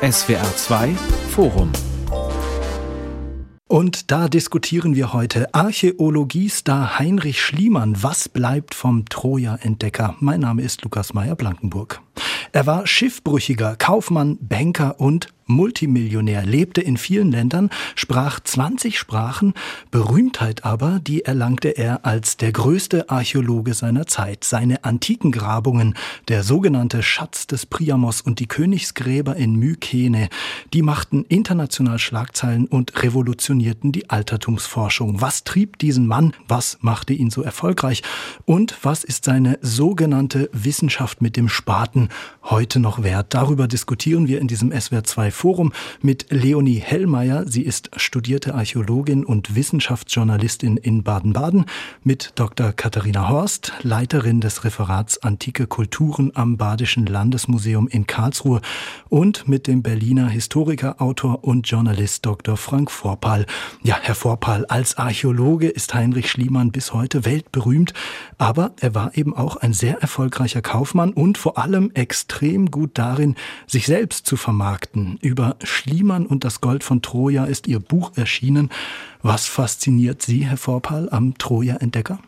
SWR 2 Forum und da diskutieren wir heute Archäologiestar Heinrich Schliemann. Was bleibt vom Troja-Entdecker? Mein Name ist Lukas Meyer-Blankenburg. Er war Schiffbrüchiger, Kaufmann, Banker und Multimillionär, lebte in vielen Ländern, sprach 20 Sprachen, Berühmtheit aber, die erlangte er als der größte Archäologe seiner Zeit. Seine antiken Grabungen, der sogenannte Schatz des Priamos und die Königsgräber in Mykene, die machten international Schlagzeilen und revolutionierten die Altertumsforschung. Was trieb diesen Mann? Was machte ihn so erfolgreich? Und was ist seine sogenannte Wissenschaft mit dem Spaten heute noch wert? Darüber diskutieren wir in diesem SWR 2 Forum mit Leonie Hellmeier. Sie ist studierte Archäologin und Wissenschaftsjournalistin in Baden-Baden, mit Dr. Katharina Horst, Leiterin des Referats Antike Kulturen am Badischen Landesmuseum in Karlsruhe und mit dem Berliner Historiker, Autor und Journalist Dr. Frank Vorpal. Ja, Herr Vorpal, als Archäologe ist Heinrich Schliemann bis heute weltberühmt, aber er war eben auch ein sehr erfolgreicher Kaufmann und vor allem extrem gut darin, sich selbst zu vermarkten. Über Schliemann und das Gold von Troja ist Ihr Buch erschienen. Was fasziniert Sie, Herr Vorpal, am Troja-Entdecker?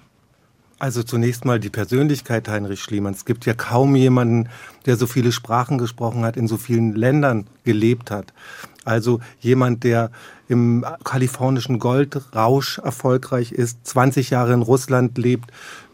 Also zunächst mal die Persönlichkeit Heinrich Schliemann. Es gibt ja kaum jemanden, der so viele Sprachen gesprochen hat, in so vielen Ländern gelebt hat. Also jemand, der im kalifornischen Goldrausch erfolgreich ist, 20 Jahre in Russland lebt,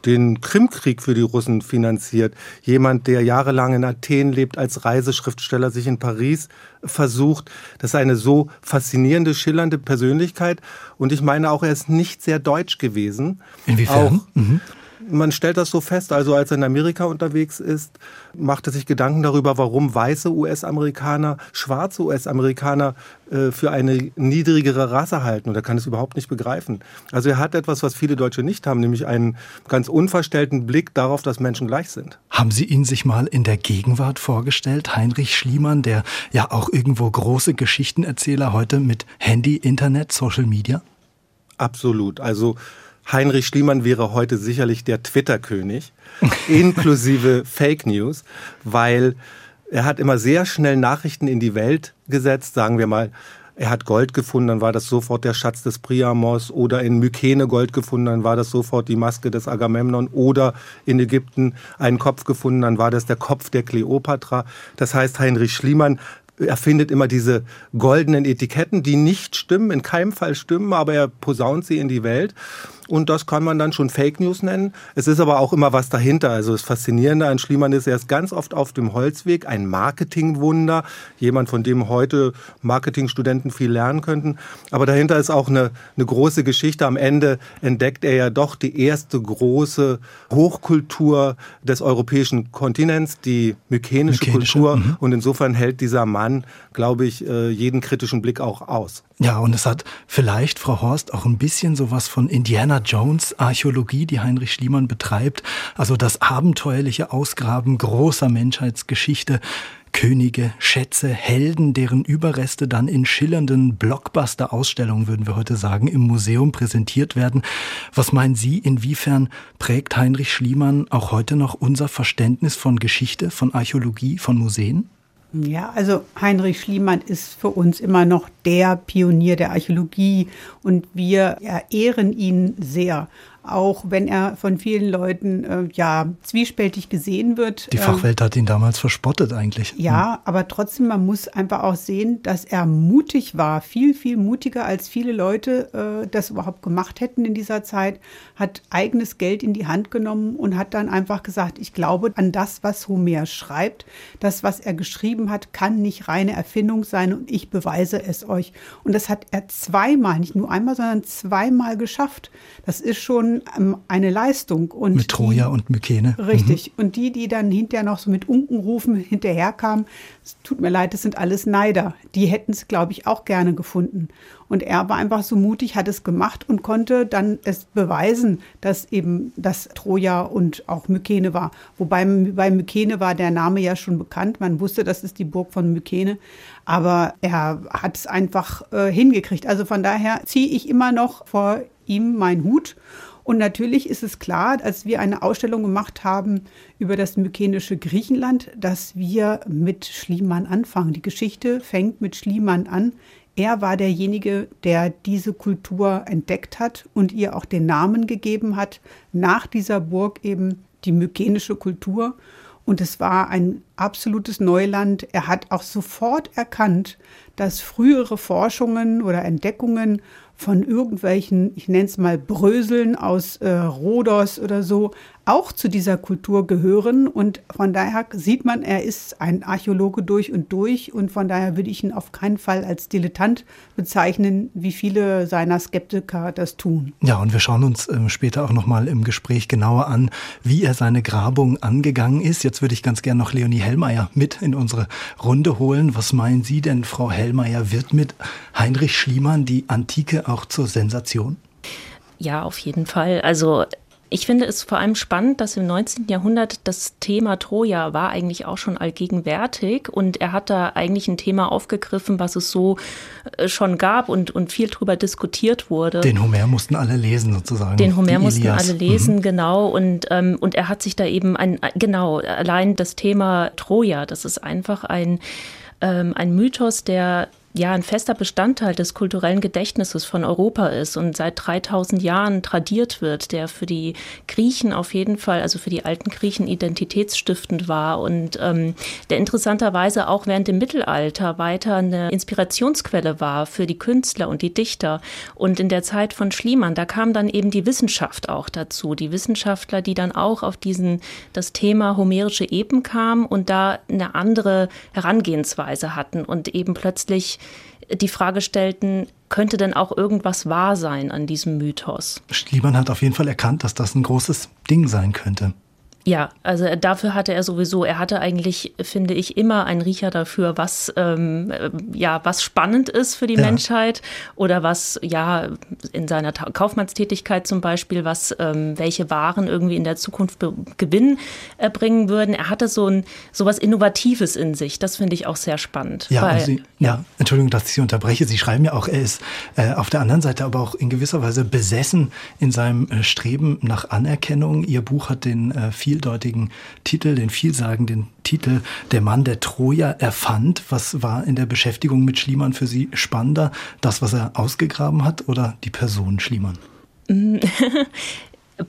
den Krimkrieg für die Russen finanziert. Jemand, der jahrelang in Athen lebt, als Reiseschriftsteller sich in Paris versucht. Das ist eine so faszinierende, schillernde Persönlichkeit. Und ich meine auch, er ist nicht sehr deutsch gewesen. Inwiefern? Auch, mhm man stellt das so fest, also als er in Amerika unterwegs ist, macht er sich Gedanken darüber, warum weiße US-Amerikaner schwarze US-Amerikaner äh, für eine niedrigere Rasse halten. Und er kann es überhaupt nicht begreifen. Also er hat etwas, was viele Deutsche nicht haben, nämlich einen ganz unverstellten Blick darauf, dass Menschen gleich sind. Haben Sie ihn sich mal in der Gegenwart vorgestellt, Heinrich Schliemann, der ja auch irgendwo große Geschichtenerzähler heute mit Handy, Internet, Social Media? Absolut. Also Heinrich Schliemann wäre heute sicherlich der Twitter-König, inklusive Fake News, weil er hat immer sehr schnell Nachrichten in die Welt gesetzt, sagen wir mal, er hat Gold gefunden, dann war das sofort der Schatz des Priamos oder in Mykene Gold gefunden, dann war das sofort die Maske des Agamemnon oder in Ägypten einen Kopf gefunden, dann war das der Kopf der Kleopatra. Das heißt, Heinrich Schliemann er findet immer diese goldenen Etiketten, die nicht stimmen, in keinem Fall stimmen, aber er posaunt sie in die Welt. Und das kann man dann schon Fake News nennen. Es ist aber auch immer was dahinter. Also das Faszinierende an Schliemann ist, er ist ganz oft auf dem Holzweg, ein Marketingwunder, jemand, von dem heute Marketingstudenten viel lernen könnten. Aber dahinter ist auch eine, eine große Geschichte. Am Ende entdeckt er ja doch die erste große Hochkultur des europäischen Kontinents, die mykenische, mykenische Kultur. Mhm. Und insofern hält dieser Mann, glaube ich, äh, jeden kritischen Blick auch aus. Ja, und es hat vielleicht, Frau Horst, auch ein bisschen sowas von Indiana Jones Archäologie, die Heinrich Schliemann betreibt. Also das abenteuerliche Ausgraben großer Menschheitsgeschichte. Könige, Schätze, Helden, deren Überreste dann in schillernden Blockbuster-Ausstellungen, würden wir heute sagen, im Museum präsentiert werden. Was meinen Sie, inwiefern prägt Heinrich Schliemann auch heute noch unser Verständnis von Geschichte, von Archäologie, von Museen? Ja, also Heinrich Schliemann ist für uns immer noch der Pionier der Archäologie und wir ehren ihn sehr auch wenn er von vielen Leuten äh, ja zwiespältig gesehen wird. Die Fachwelt hat ihn damals verspottet eigentlich. Ja, hm. aber trotzdem, man muss einfach auch sehen, dass er mutig war, viel, viel mutiger als viele Leute äh, das überhaupt gemacht hätten in dieser Zeit, hat eigenes Geld in die Hand genommen und hat dann einfach gesagt, ich glaube an das, was Homer schreibt. Das, was er geschrieben hat, kann nicht reine Erfindung sein und ich beweise es euch. Und das hat er zweimal, nicht nur einmal, sondern zweimal geschafft. Das ist schon ähm, eine Leistung. Und mit Troja und Mykene. Richtig. Mhm. Und die, die dann hinterher noch so mit Unkenrufen hinterherkamen, es tut mir leid, das sind alles Neider. Die hätten es, glaube ich, auch gerne gefunden. Und er war einfach so mutig, hat es gemacht und konnte dann es beweisen, dass eben das Troja und auch Mykene war. Wobei bei Mykene war der Name ja schon bekannt. Man wusste, das ist die Burg von Mykene. Aber er hat es einfach äh, hingekriegt. Also von daher ziehe ich immer noch vor ihm meinen Hut Und natürlich ist es klar, als wir eine Ausstellung gemacht haben über das mykenische Griechenland, dass wir mit Schliemann anfangen. Die Geschichte fängt mit Schliemann an. Er war derjenige, der diese Kultur entdeckt hat und ihr auch den Namen gegeben hat, nach dieser Burg eben die mykenische Kultur. Und es war ein absolutes Neuland. Er hat auch sofort erkannt, dass frühere Forschungen oder Entdeckungen von irgendwelchen, ich nenne es mal Bröseln aus äh, Rhodos oder so, auch zu dieser Kultur gehören. Und von daher sieht man, er ist ein Archäologe durch und durch. Und von daher würde ich ihn auf keinen Fall als Dilettant bezeichnen, wie viele seiner Skeptiker das tun. Ja, und wir schauen uns äh, später auch nochmal im Gespräch genauer an, wie er seine Grabung angegangen ist. Jetzt würde ich ganz gerne noch Leonie Hellmeier mit in unsere Runde holen. Was meinen Sie denn, Frau Hellmeier, wird mit Heinrich Schliemann die Antike auch zur Sensation? Ja, auf jeden Fall. Also ich finde es vor allem spannend, dass im 19. Jahrhundert das Thema Troja war eigentlich auch schon allgegenwärtig und er hat da eigentlich ein Thema aufgegriffen, was es so äh, schon gab und, und viel drüber diskutiert wurde. Den Homer mussten alle lesen sozusagen. Den Homer mussten alle lesen, mhm. genau. Und, ähm, und er hat sich da eben ein, genau, allein das Thema Troja, das ist einfach ein, ähm, ein Mythos, der ja ein fester Bestandteil des kulturellen Gedächtnisses von Europa ist und seit 3000 Jahren tradiert wird, der für die Griechen auf jeden Fall, also für die alten Griechen identitätsstiftend war und ähm, der interessanterweise auch während dem Mittelalter weiter eine Inspirationsquelle war für die Künstler und die Dichter. Und in der Zeit von Schliemann, da kam dann eben die Wissenschaft auch dazu, die Wissenschaftler, die dann auch auf diesen das Thema homerische Epen kamen und da eine andere Herangehensweise hatten und eben plötzlich die Frage stellten, könnte denn auch irgendwas wahr sein an diesem Mythos? Schliemann hat auf jeden Fall erkannt, dass das ein großes Ding sein könnte. Ja, also dafür hatte er sowieso, er hatte eigentlich, finde ich, immer einen Riecher dafür, was ähm, äh, ja was spannend ist für die ja. Menschheit oder was ja in seiner Kaufmannstätigkeit zum Beispiel, was ähm, welche Waren irgendwie in der Zukunft Gewinn äh, bringen würden. Er hatte so ein sowas Innovatives in sich. Das finde ich auch sehr spannend. Ja, weil, Sie, ja, Entschuldigung, dass ich Sie unterbreche. Sie schreiben ja auch, er ist äh, auf der anderen Seite aber auch in gewisser Weise besessen in seinem äh, Streben nach Anerkennung. Ihr Buch hat den äh, viel vieldeutigen Titel, den vielsagenden Titel Der Mann, der Troja erfand. Was war in der Beschäftigung mit Schliemann für Sie spannender? Das, was er ausgegraben hat oder die Person Schliemann?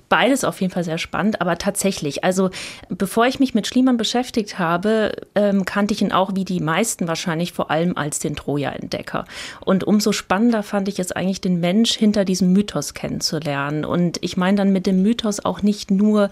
Beides auf jeden Fall sehr spannend, aber tatsächlich, also bevor ich mich mit Schliemann beschäftigt habe, ähm, kannte ich ihn auch wie die meisten wahrscheinlich vor allem als den Troja-Entdecker. Und umso spannender fand ich es eigentlich, den Mensch hinter diesem Mythos kennenzulernen. Und ich meine dann mit dem Mythos auch nicht nur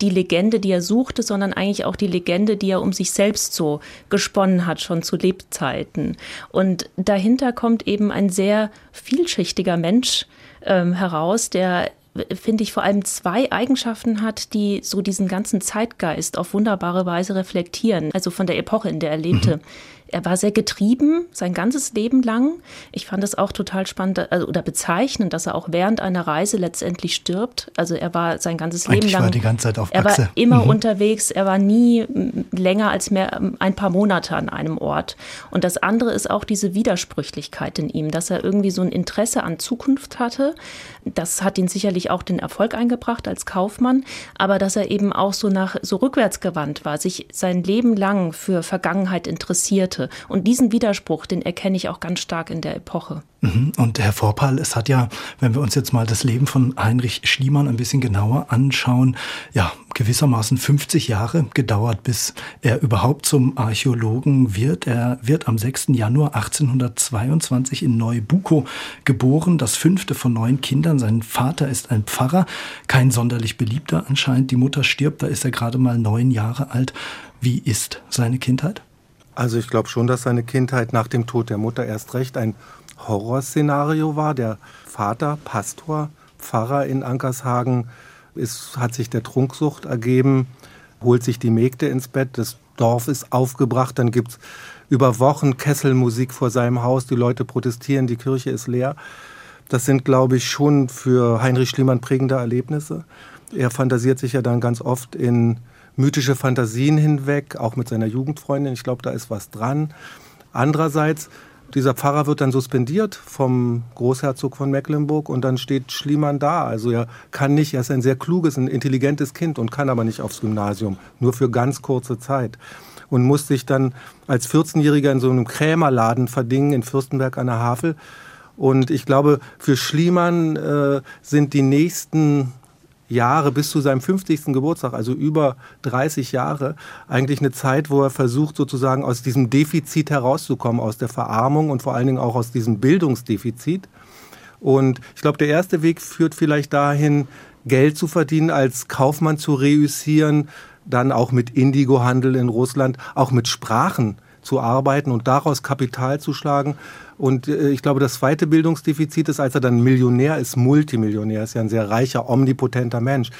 die Legende, die er suchte, sondern eigentlich auch die Legende, die er um sich selbst so gesponnen hat, schon zu Lebzeiten. Und dahinter kommt eben ein sehr vielschichtiger Mensch ähm, heraus, der finde ich, vor allem zwei Eigenschaften hat, die so diesen ganzen Zeitgeist auf wunderbare Weise reflektieren. Also von der Epoche, in der er lebte. Mhm. Er war sehr getrieben, sein ganzes Leben lang. Ich fand es auch total spannend also, oder bezeichnend, dass er auch während einer Reise letztendlich stirbt. Also er war sein ganzes Eigentlich Leben lang. War die ganze Zeit auf er war immer mhm. unterwegs. Er war nie länger als mehr ein paar Monate an einem Ort. Und das andere ist auch diese Widersprüchlichkeit in ihm, dass er irgendwie so ein Interesse an Zukunft hatte. Das hat ihn sicherlich auch den Erfolg eingebracht als Kaufmann, aber dass er eben auch so nach so rückwärts gewandt war, sich sein Leben lang für Vergangenheit interessierte heute. Und diesen Widerspruch, den erkenne ich auch ganz stark in der Epoche. Mhm. Und Herr Vorpal, es hat ja, wenn wir uns jetzt mal das Leben von Heinrich Schliemann ein bisschen genauer anschauen, ja, gewissermaßen 50 Jahre gedauert, bis er überhaupt zum Archäologen wird. Er wird am 6. Januar 1822 in Neubuko geboren, das fünfte von neun Kindern. Sein Vater ist ein Pfarrer, kein sonderlich beliebter anscheinend. Die Mutter stirbt, da ist er gerade mal neun Jahre alt. Wie ist seine Kindheit? Also ich glaube schon, dass seine Kindheit nach dem Tod der Mutter erst recht ein Horrorszenario war. Der Vater, Pastor, Pfarrer in Ankershagen, ist, hat sich der Trunksucht ergeben, holt sich die Mägde ins Bett, das Dorf ist aufgebracht, dann gibt es über Wochen Kesselmusik vor seinem Haus, die Leute protestieren, die Kirche ist leer. Das sind, glaube ich, schon für Heinrich Schliemann prägende Erlebnisse. Er fantasiert sich ja dann ganz oft in mythische Fantasien hinweg, auch mit seiner Jugendfreundin. Ich glaube, da ist was dran. Andererseits dieser Pfarrer wird dann suspendiert vom Großherzog von Mecklenburg und dann steht Schliemann da. Also er kann nicht, er ist ein sehr kluges, ein intelligentes Kind und kann aber nicht aufs Gymnasium, nur für ganz kurze Zeit. Und muss sich dann als 14-Jähriger in so einem Krämerladen verdingen in Fürstenberg an der Havel. Und ich glaube, für Schliemann äh, sind die nächsten Jahre bis zu seinem 50. Geburtstag, also über 30 Jahre, eigentlich eine Zeit, wo er versucht, sozusagen aus diesem Defizit herauszukommen, aus der Verarmung und vor allen Dingen auch aus diesem Bildungsdefizit. Und ich glaube, der erste Weg führt vielleicht dahin, Geld zu verdienen, als Kaufmann zu reüssieren, dann auch mit Indigo-Handel in Russland, auch mit Sprachen zu arbeiten und daraus Kapital zu schlagen. Und äh, ich glaube, das zweite Bildungsdefizit ist, als er dann Millionär ist, Multimillionär, ist ja ein sehr reicher, omnipotenter Mensch,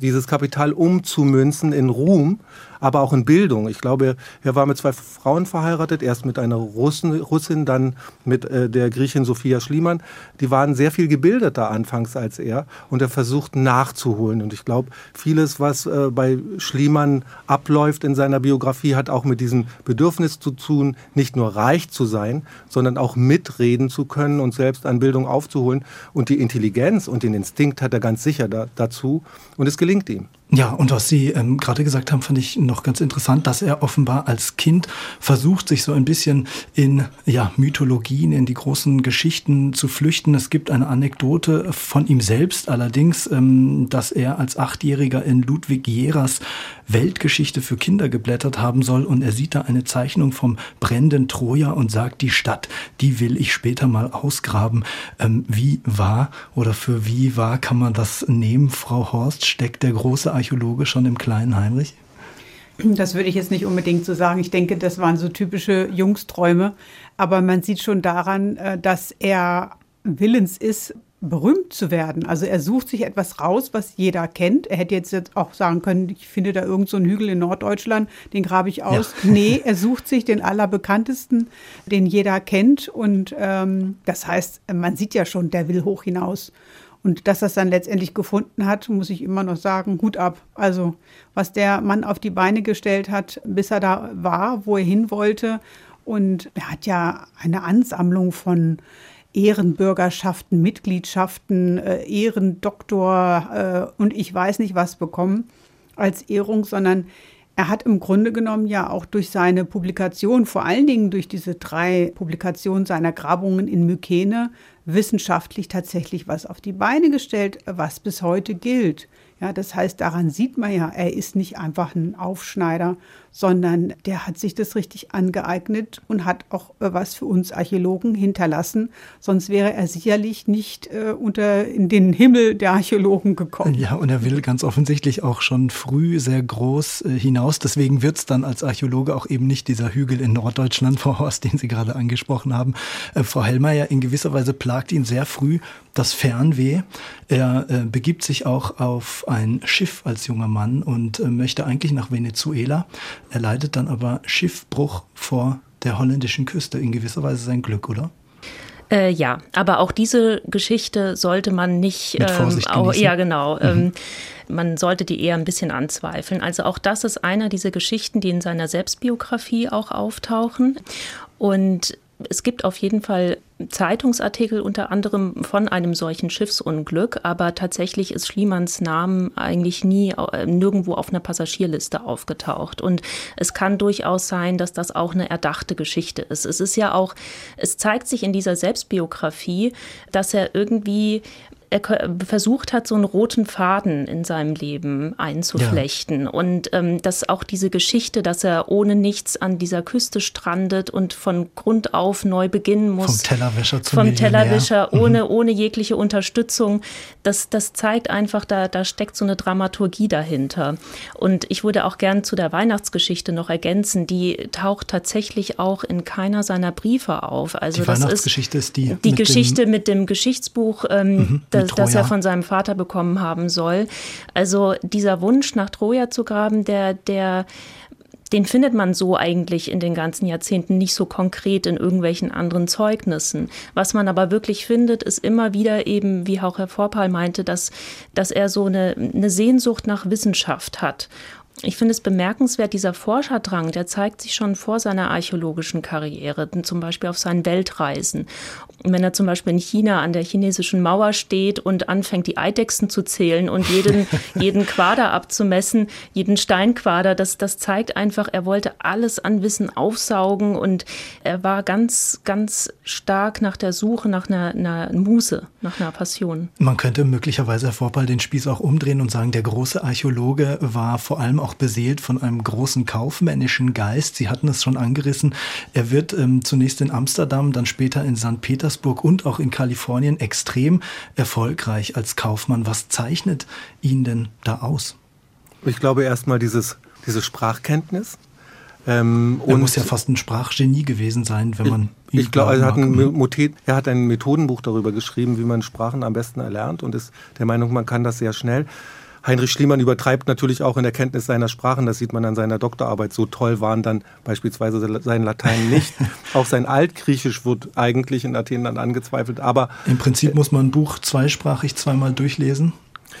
dieses Kapital umzumünzen in Ruhm aber auch in Bildung. Ich glaube, er war mit zwei Frauen verheiratet, erst mit einer Russin, Russin dann mit äh, der Griechin Sophia Schliemann. Die waren sehr viel gebildeter anfangs als er und er versucht nachzuholen. Und ich glaube, vieles, was äh, bei Schliemann abläuft in seiner Biografie, hat auch mit diesem Bedürfnis zu tun, nicht nur reich zu sein, sondern auch mitreden zu können und selbst an Bildung aufzuholen. Und die Intelligenz und den Instinkt hat er ganz sicher da, dazu. Und es gelingt ihm. Ja, und was Sie ähm, gerade gesagt haben, fand ich noch ganz interessant, dass er offenbar als Kind versucht, sich so ein bisschen in ja, Mythologien, in die großen Geschichten zu flüchten. Es gibt eine Anekdote von ihm selbst allerdings, ähm, dass er als Achtjähriger in Ludwig Jeras Weltgeschichte für Kinder geblättert haben soll und er sieht da eine Zeichnung vom brennenden Troja und sagt, die Stadt, die will ich später mal ausgraben. Ähm, wie wahr oder für wie wahr kann man das nehmen, Frau Horst? Steckt der große Archäologe schon im kleinen Heinrich? Das würde ich jetzt nicht unbedingt so sagen. Ich denke, das waren so typische Jungsträume. Aber man sieht schon daran, äh, dass er willens ist, berühmt zu werden. Also er sucht sich etwas raus, was jeder kennt. Er hätte jetzt auch sagen können, ich finde da irgend so einen Hügel in Norddeutschland, den grabe ich aus. Ja. Nee, er sucht sich den allerbekanntesten, den jeder kennt. Und ähm, das heißt, man sieht ja schon, der will hoch hinaus. Und dass das dann letztendlich gefunden hat, muss ich immer noch sagen, Hut ab. Also was der Mann auf die Beine gestellt hat, bis er da war, wo er hin wollte. Und er hat ja eine Ansammlung von Ehrenbürgerschaften, Mitgliedschaften, äh, Ehrendoktor äh, und ich weiß nicht was bekommen als Ehrung, sondern er hat im Grunde genommen ja auch durch seine Publikation, vor allen Dingen durch diese drei Publikationen seiner Grabungen in Mykene, wissenschaftlich tatsächlich was auf die Beine gestellt, was bis heute gilt. Ja, das heißt, daran sieht man ja, er ist nicht einfach ein Aufschneider, sondern der hat sich das richtig angeeignet und hat auch äh, was für uns Archäologen hinterlassen. Sonst wäre er sicherlich nicht äh, unter in den Himmel der Archäologen gekommen. Ja, und er will ganz offensichtlich auch schon früh sehr groß äh, hinaus. Deswegen wird es dann als Archäologe auch eben nicht dieser Hügel in Norddeutschland, Frau Horst, den Sie gerade angesprochen haben. Äh, Frau Hellmeier, in gewisser Weise plagt ihn sehr früh das Fernweh. Er äh, begibt sich auch auf ein Schiff als junger Mann und äh, möchte eigentlich nach Venezuela. Er leidet dann aber Schiffbruch vor der holländischen Küste. In gewisser Weise sein Glück, oder? Äh, ja, aber auch diese Geschichte sollte man nicht. Mit Vorsicht ähm, auch, ja, genau. Mhm. Ähm, man sollte die eher ein bisschen anzweifeln. Also auch das ist einer dieser Geschichten, die in seiner Selbstbiografie auch auftauchen. Und es gibt auf jeden Fall Zeitungsartikel unter anderem von einem solchen Schiffsunglück, aber tatsächlich ist Schliemanns Namen eigentlich nie äh, nirgendwo auf einer Passagierliste aufgetaucht. Und es kann durchaus sein, dass das auch eine erdachte Geschichte ist. Es ist ja auch, es zeigt sich in dieser Selbstbiografie, dass er irgendwie er versucht hat, so einen roten Faden in seinem Leben einzuflechten. Ja. Und ähm, dass auch diese Geschichte, dass er ohne nichts an dieser Küste strandet und von Grund auf neu beginnen muss. Vom Tellerwäscher zum Vom Tellerwäscher, mhm. ohne, ohne jegliche Unterstützung. Das, das zeigt einfach, da, da steckt so eine Dramaturgie dahinter. Und ich würde auch gern zu der Weihnachtsgeschichte noch ergänzen, die taucht tatsächlich auch in keiner seiner Briefe auf. Also die Weihnachtsgeschichte ist, ist die. Die mit Geschichte dem mit dem Geschichtsbuch, ähm, mhm, das, das er von seinem Vater bekommen haben soll. Also dieser Wunsch nach Troja zu graben, der, der den findet man so eigentlich in den ganzen Jahrzehnten nicht so konkret in irgendwelchen anderen Zeugnissen. Was man aber wirklich findet, ist immer wieder eben, wie auch Herr Vorpal meinte, dass, dass er so eine, eine Sehnsucht nach Wissenschaft hat ich finde es bemerkenswert, dieser Forscherdrang, der zeigt sich schon vor seiner archäologischen Karriere, zum Beispiel auf seinen Weltreisen. Wenn er zum Beispiel in China an der chinesischen Mauer steht und anfängt, die Eidechsen zu zählen und jeden, jeden Quader abzumessen, jeden Steinquader, das, das zeigt einfach, er wollte alles an Wissen aufsaugen und er war ganz, ganz stark nach der Suche nach einer, einer Muße, nach einer Passion. Man könnte möglicherweise, Herr Vorpal, den Spieß auch umdrehen und sagen, der große Archäologe war vor allem auch beseelt von einem großen kaufmännischen Geist. Sie hatten es schon angerissen. Er wird ähm, zunächst in Amsterdam, dann später in St. Petersburg und auch in Kalifornien extrem erfolgreich als Kaufmann. Was zeichnet ihn denn da aus? Ich glaube erstmal dieses, diese Sprachkenntnis. Ähm, er muss ja fast ein Sprachgenie gewesen sein, wenn man ihn Ich glaube, er hat, ein, er hat ein Methodenbuch darüber geschrieben, wie man Sprachen am besten erlernt und ist der Meinung, man kann das sehr schnell. Heinrich Schliemann übertreibt natürlich auch in der Kenntnis seiner Sprachen. Das sieht man an seiner Doktorarbeit. So toll waren dann beispielsweise sein Latein nicht. auch sein Altgriechisch wird eigentlich in Athen dann angezweifelt. Aber im Prinzip muss man ein Buch zweisprachig zweimal durchlesen.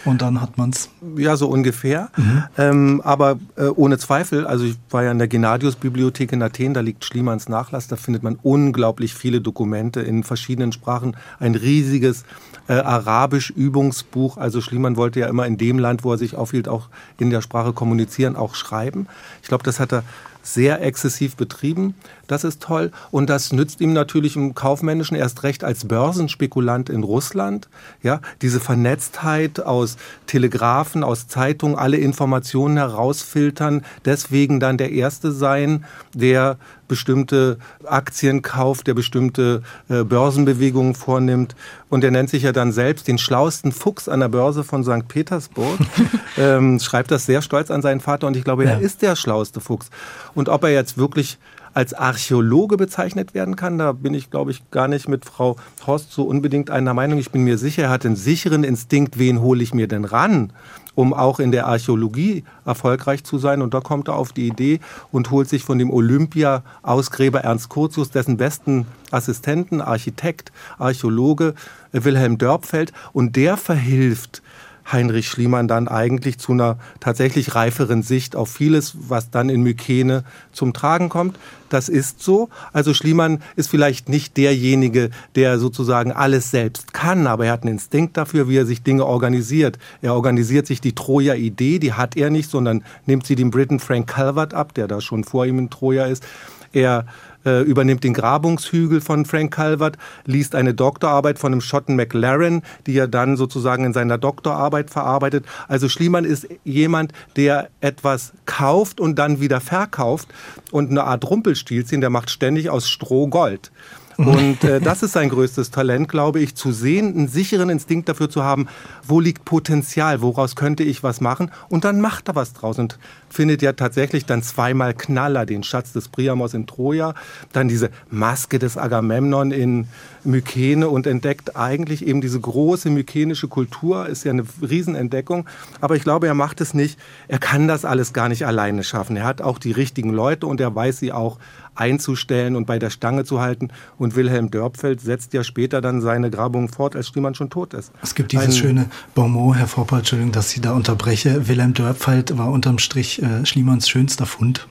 Und dann hat man es. Ja, so ungefähr. Mhm. Ähm, aber äh, ohne Zweifel, also ich war ja in der Gennadius-Bibliothek in Athen, da liegt Schliemanns Nachlass, da findet man unglaublich viele Dokumente in verschiedenen Sprachen. Ein riesiges äh, Arabisch-Übungsbuch. Also Schliemann wollte ja immer in dem Land, wo er sich aufhielt, auch in der Sprache kommunizieren, auch schreiben. Ich glaube, das hat er sehr exzessiv betrieben. Das ist toll. Und das nützt ihm natürlich im Kaufmännischen erst recht als Börsenspekulant in Russland. Ja, diese Vernetztheit aus Telegrafen, aus Zeitungen, alle Informationen herausfiltern, deswegen dann der Erste sein, der bestimmte Aktien kauft, der bestimmte äh, Börsenbewegungen vornimmt. Und er nennt sich ja dann selbst den schlauesten Fuchs an der Börse von St. Petersburg. ähm, schreibt das sehr stolz an seinen Vater und ich glaube, er ist der schlaueste Fuchs. Und ob er jetzt wirklich als Archäologe bezeichnet werden kann. Da bin ich, glaube ich, gar nicht mit Frau Horst so unbedingt einer Meinung. Ich bin mir sicher, er hat einen sicheren Instinkt, wen hole ich mir denn ran, um auch in der Archäologie erfolgreich zu sein. Und da kommt er auf die Idee und holt sich von dem Olympia-Ausgräber Ernst Curtius, dessen besten Assistenten, Architekt, Archäologe Wilhelm Dörpfeld. Und der verhilft Heinrich Schliemann dann eigentlich zu einer tatsächlich reiferen Sicht auf vieles, was dann in Mykene zum Tragen kommt. Das ist so. Also Schliemann ist vielleicht nicht derjenige, der sozusagen alles selbst kann, aber er hat einen Instinkt dafür, wie er sich Dinge organisiert. Er organisiert sich die Troja-Idee, die hat er nicht, sondern nimmt sie dem Briten Frank Calvert ab, der da schon vor ihm in Troja ist. Er äh, übernimmt den Grabungshügel von Frank Calvert, liest eine Doktorarbeit von dem Schotten McLaren, die er dann sozusagen in seiner Doktorarbeit verarbeitet. Also Schliemann ist jemand, der etwas kauft und dann wieder verkauft und eine Art Rumpelstilzchen, der macht ständig aus Stroh Gold. Und äh, das ist sein größtes Talent, glaube ich, zu sehen, einen sicheren Instinkt dafür zu haben, wo liegt Potenzial, woraus könnte ich was machen. Und dann macht er was draus und findet ja tatsächlich dann zweimal Knaller, den Schatz des Priamos in Troja, dann diese Maske des Agamemnon in Mykene und entdeckt eigentlich eben diese große mykenische Kultur, ist ja eine Riesenentdeckung. Aber ich glaube, er macht es nicht, er kann das alles gar nicht alleine schaffen. Er hat auch die richtigen Leute und er weiß sie auch einzustellen und bei der Stange zu halten. Und Wilhelm Dörpfeld setzt ja später dann seine Grabung fort, als Schliemann schon tot ist. Es gibt dieses Ein, schöne Bonmot, Herr Vorpal, Entschuldigung, dass ich da unterbreche. Wilhelm Dörpfeld war unterm Strich äh, Schliemanns schönster Fund.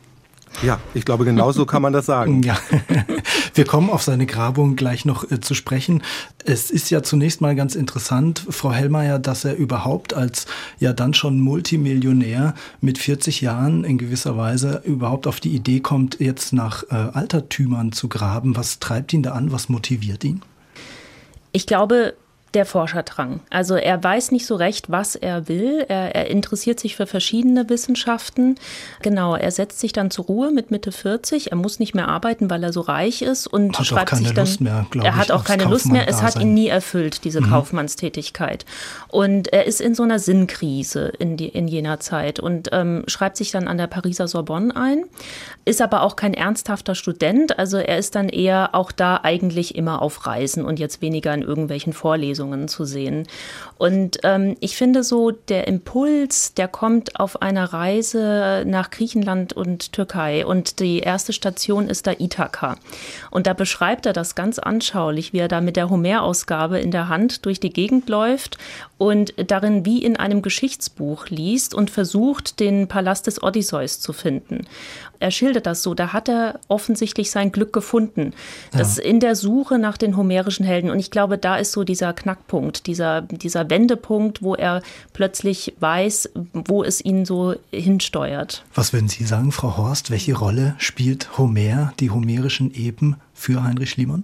Ja, ich glaube, genau so kann man das sagen. Ja. Wir kommen auf seine Grabung gleich noch äh, zu sprechen. Es ist ja zunächst mal ganz interessant, Frau Hellmeier, dass er überhaupt als ja dann schon Multimillionär mit 40 Jahren in gewisser Weise überhaupt auf die Idee kommt, jetzt nach äh, Altertümern zu graben. Was treibt ihn da an? Was motiviert ihn? Ich glaube, der Forscherdrang. Also er weiß nicht so recht, was er will. Er, er, interessiert sich für verschiedene Wissenschaften. Genau, er setzt sich dann zur Ruhe mit Mitte 40. Er muss nicht mehr arbeiten, weil er so reich ist und hat schreibt sich dann. Lust mehr, er hat auch keine Lust mehr. Es hat ihn nie erfüllt, diese mhm. Kaufmannstätigkeit. Und er ist in so einer Sinnkrise in, die, in jener Zeit und ähm, schreibt sich dann an der Pariser Sorbonne ein, ist aber auch kein ernsthafter Student. Also er ist dann eher auch da eigentlich immer auf Reisen und jetzt weniger in irgendwelchen Vorlesungen Lösungen zu sehen. Und ähm, ich finde so, der Impuls, der kommt auf einer Reise nach Griechenland und Türkei. Und die erste Station ist da Ithaka. Und da beschreibt er das ganz anschaulich, wie er da mit der Homer-Ausgabe in der Hand durch die Gegend läuft und darin wie in einem Geschichtsbuch liest und versucht, den Palast des Odysseus zu finden. Er schildert das so, da hat er offensichtlich sein Glück gefunden. Das ja. in der Suche nach den homerischen Helden. Und ich glaube, da ist so dieser Knackpunkt, dieser, dieser Wendepunkt, wo er plötzlich weiß, wo es ihn so hinsteuert. Was würden Sie sagen, Frau Horst? Welche Rolle spielt Homer, die homerischen Eben für Heinrich Schliemann?